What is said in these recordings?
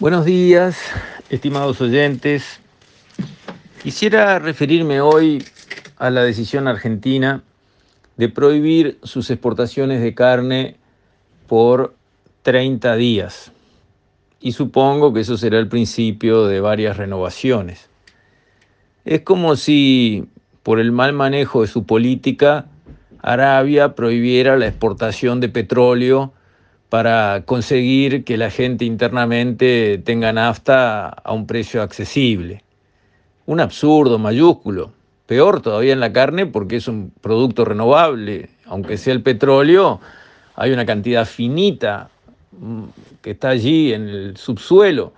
Buenos días, estimados oyentes. Quisiera referirme hoy a la decisión argentina de prohibir sus exportaciones de carne por 30 días. Y supongo que eso será el principio de varias renovaciones. Es como si, por el mal manejo de su política, Arabia prohibiera la exportación de petróleo para conseguir que la gente internamente tenga nafta a un precio accesible. Un absurdo mayúsculo. Peor todavía en la carne porque es un producto renovable. Aunque sea el petróleo, hay una cantidad finita mm, que está allí en el subsuelo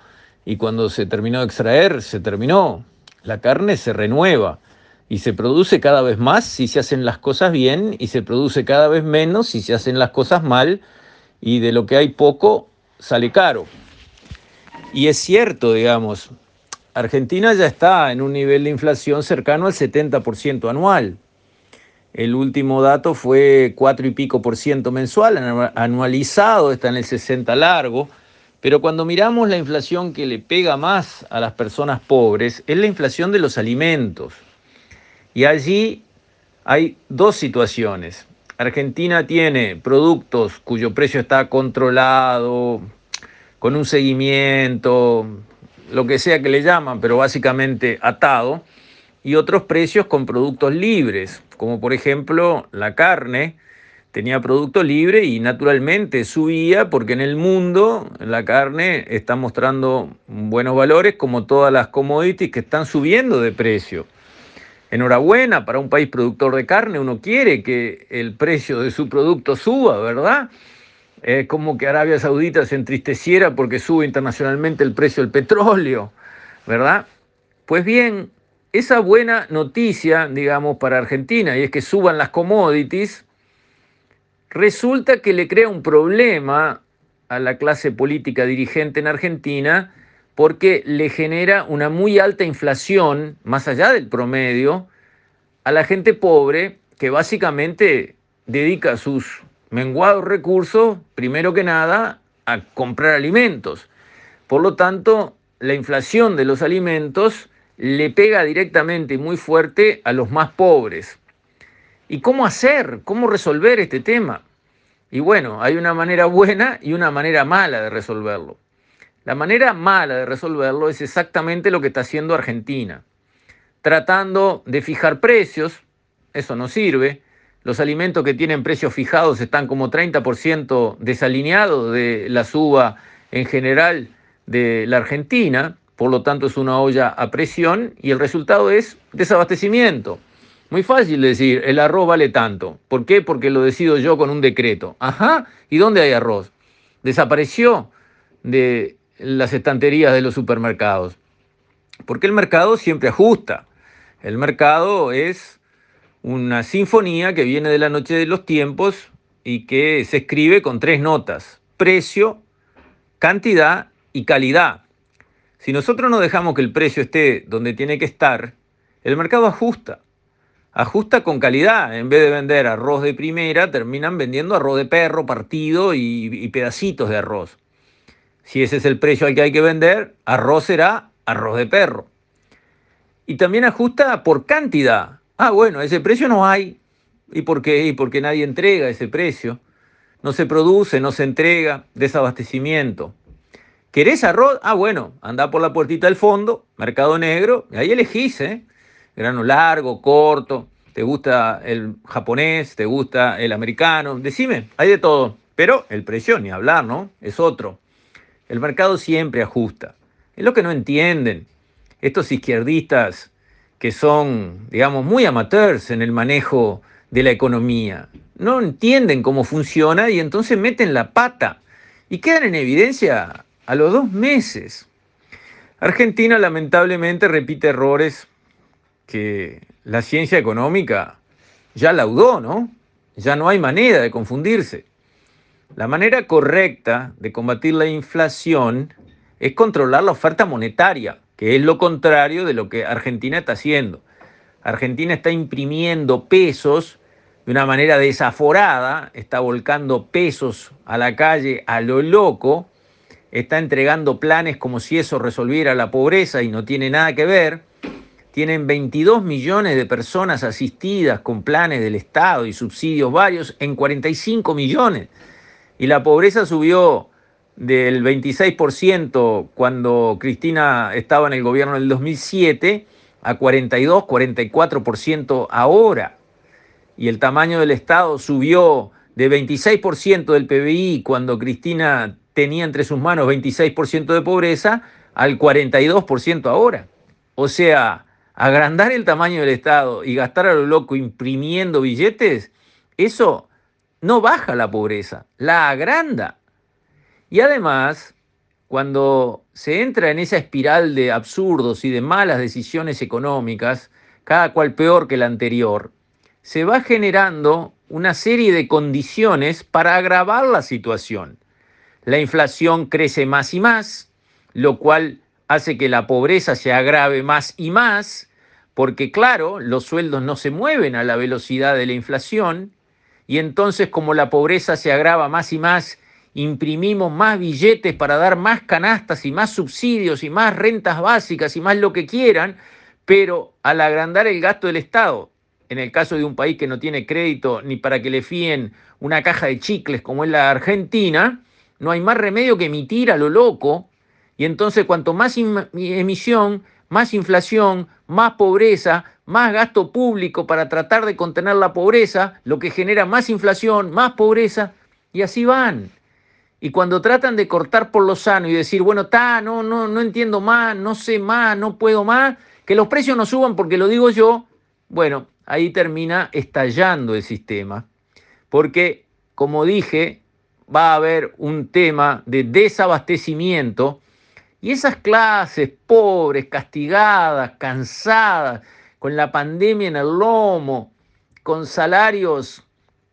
y cuando se terminó de extraer, se terminó. La carne se renueva y se produce cada vez más si se hacen las cosas bien y se produce cada vez menos si se hacen las cosas mal y de lo que hay poco sale caro. Y es cierto, digamos, Argentina ya está en un nivel de inflación cercano al 70% anual. El último dato fue 4 y pico por ciento mensual, anualizado está en el 60 largo, pero cuando miramos la inflación que le pega más a las personas pobres, es la inflación de los alimentos. Y allí hay dos situaciones. Argentina tiene productos cuyo precio está controlado, con un seguimiento, lo que sea que le llaman, pero básicamente atado, y otros precios con productos libres, como por ejemplo la carne, tenía producto libre y naturalmente subía porque en el mundo la carne está mostrando buenos valores como todas las commodities que están subiendo de precio. Enhorabuena para un país productor de carne, uno quiere que el precio de su producto suba, ¿verdad? Es como que Arabia Saudita se entristeciera porque sube internacionalmente el precio del petróleo, ¿verdad? Pues bien, esa buena noticia, digamos, para Argentina, y es que suban las commodities, resulta que le crea un problema a la clase política dirigente en Argentina, porque le genera una muy alta inflación, más allá del promedio, a la gente pobre que básicamente dedica sus menguados recursos, primero que nada, a comprar alimentos. Por lo tanto, la inflación de los alimentos le pega directamente y muy fuerte a los más pobres. ¿Y cómo hacer? ¿Cómo resolver este tema? Y bueno, hay una manera buena y una manera mala de resolverlo. La manera mala de resolverlo es exactamente lo que está haciendo Argentina, tratando de fijar precios, eso no sirve, los alimentos que tienen precios fijados están como 30% desalineados de la suba en general de la Argentina, por lo tanto es una olla a presión y el resultado es desabastecimiento. Muy fácil decir, el arroz vale tanto. ¿Por qué? Porque lo decido yo con un decreto. Ajá, ¿y dónde hay arroz? Desapareció de las estanterías de los supermercados. Porque el mercado siempre ajusta. El mercado es una sinfonía que viene de la noche de los tiempos y que se escribe con tres notas, precio, cantidad y calidad. Si nosotros no dejamos que el precio esté donde tiene que estar, el mercado ajusta. Ajusta con calidad. En vez de vender arroz de primera, terminan vendiendo arroz de perro, partido y, pedacitos de arroz. Si ese es el precio al que hay que vender, arroz será arroz de perro. Y también ajusta por cantidad. Ah, bueno, ese precio no hay. ¿Y por qué? Y porque nadie entrega ese precio. No se produce, no se entrega, desabastecimiento. ¿Querés arroz? Ah, bueno, anda por la puertita del fondo, mercado negro, y ahí elegís, ¿eh? Grano largo, corto, te gusta el japonés, te gusta el americano, decime, hay de todo. Pero el precio, ni hablar, ¿no? Es otro. El mercado siempre ajusta. Es lo que no entienden estos izquierdistas que son, digamos, muy amateurs en el manejo de la economía. No entienden cómo funciona y entonces meten la pata y quedan en evidencia a los dos meses. Argentina lamentablemente repite errores que la ciencia económica ya laudó, ¿no? Ya no hay manera de confundirse. La manera correcta de combatir la inflación es controlar la oferta monetaria, que es lo contrario de lo que Argentina está haciendo. Argentina está imprimiendo pesos de una manera desaforada, está volcando pesos a la calle a lo loco está entregando planes como si eso resolviera la pobreza y no tiene nada que ver. Tienen 22 millones de personas asistidas con planes del Estado y subsidios varios en 45 millones. Y la pobreza subió del 26% cuando Cristina estaba en el gobierno del 2007 a 42, 44% ahora. Y el tamaño del Estado subió de 26% del PBI cuando Cristina tenía entre sus manos 26% de pobreza al 42% ahora. O sea, agrandar el tamaño del Estado y gastar a lo loco imprimiendo billetes, eso no baja la pobreza, la agranda. Y además, cuando se entra en esa espiral de absurdos y de malas decisiones económicas, cada cual peor que la anterior, se va generando una serie de condiciones para agravar la situación. La inflación crece más y más, lo cual hace que la pobreza se agrave más y más, porque claro, los sueldos no se mueven a la velocidad de la inflación, y entonces como la pobreza se agrava más y más, imprimimos más billetes para dar más canastas y más subsidios y más rentas básicas y más lo que quieran, pero al agrandar el gasto del Estado, en el caso de un país que no tiene crédito ni para que le fíen una caja de chicles como es la Argentina, no hay más remedio que emitir a lo loco, y entonces cuanto más emisión, más inflación, más pobreza, más gasto público para tratar de contener la pobreza, lo que genera más inflación, más pobreza, y así van. Y cuando tratan de cortar por lo sano y decir, bueno, está, no, no, no entiendo más, no sé más, no puedo más, que los precios no suban porque lo digo yo, bueno, ahí termina estallando el sistema. Porque, como dije, va a haber un tema de desabastecimiento y esas clases pobres, castigadas, cansadas, con la pandemia en el lomo, con salarios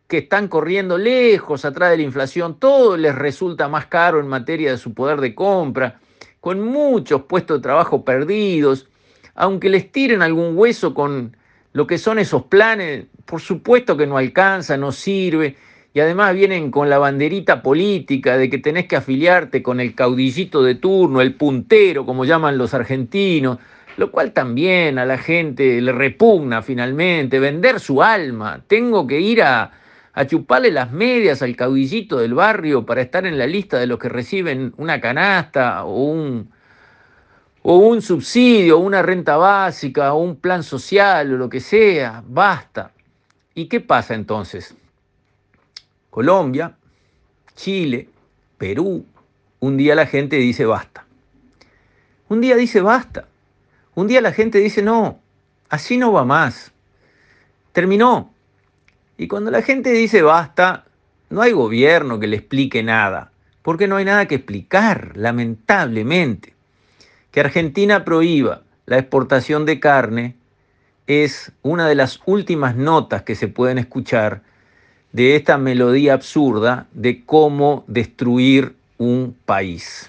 que están corriendo lejos atrás de la inflación, todo les resulta más caro en materia de su poder de compra, con muchos puestos de trabajo perdidos, aunque les tiren algún hueso con lo que son esos planes, por supuesto que no alcanza, no sirve, y además vienen con la banderita política de que tenés que afiliarte con el caudillito de turno, el puntero, como llaman los argentinos, lo cual también a la gente le repugna finalmente, vender su alma, tengo que ir a, a chuparle las medias al caudillito del barrio para estar en la lista de los que reciben una canasta o un, o un subsidio, una renta básica, o un plan social o lo que sea, basta. ¿Y qué pasa entonces? Colombia, Chile, Perú, un día la gente dice basta. Un día dice basta. Un día la gente dice no, así no va más. Terminó. Y cuando la gente dice basta, no hay gobierno que le explique nada, porque no hay nada que explicar, lamentablemente. Que Argentina prohíba la exportación de carne es una de las últimas notas que se pueden escuchar de esta melodía absurda de cómo destruir un país.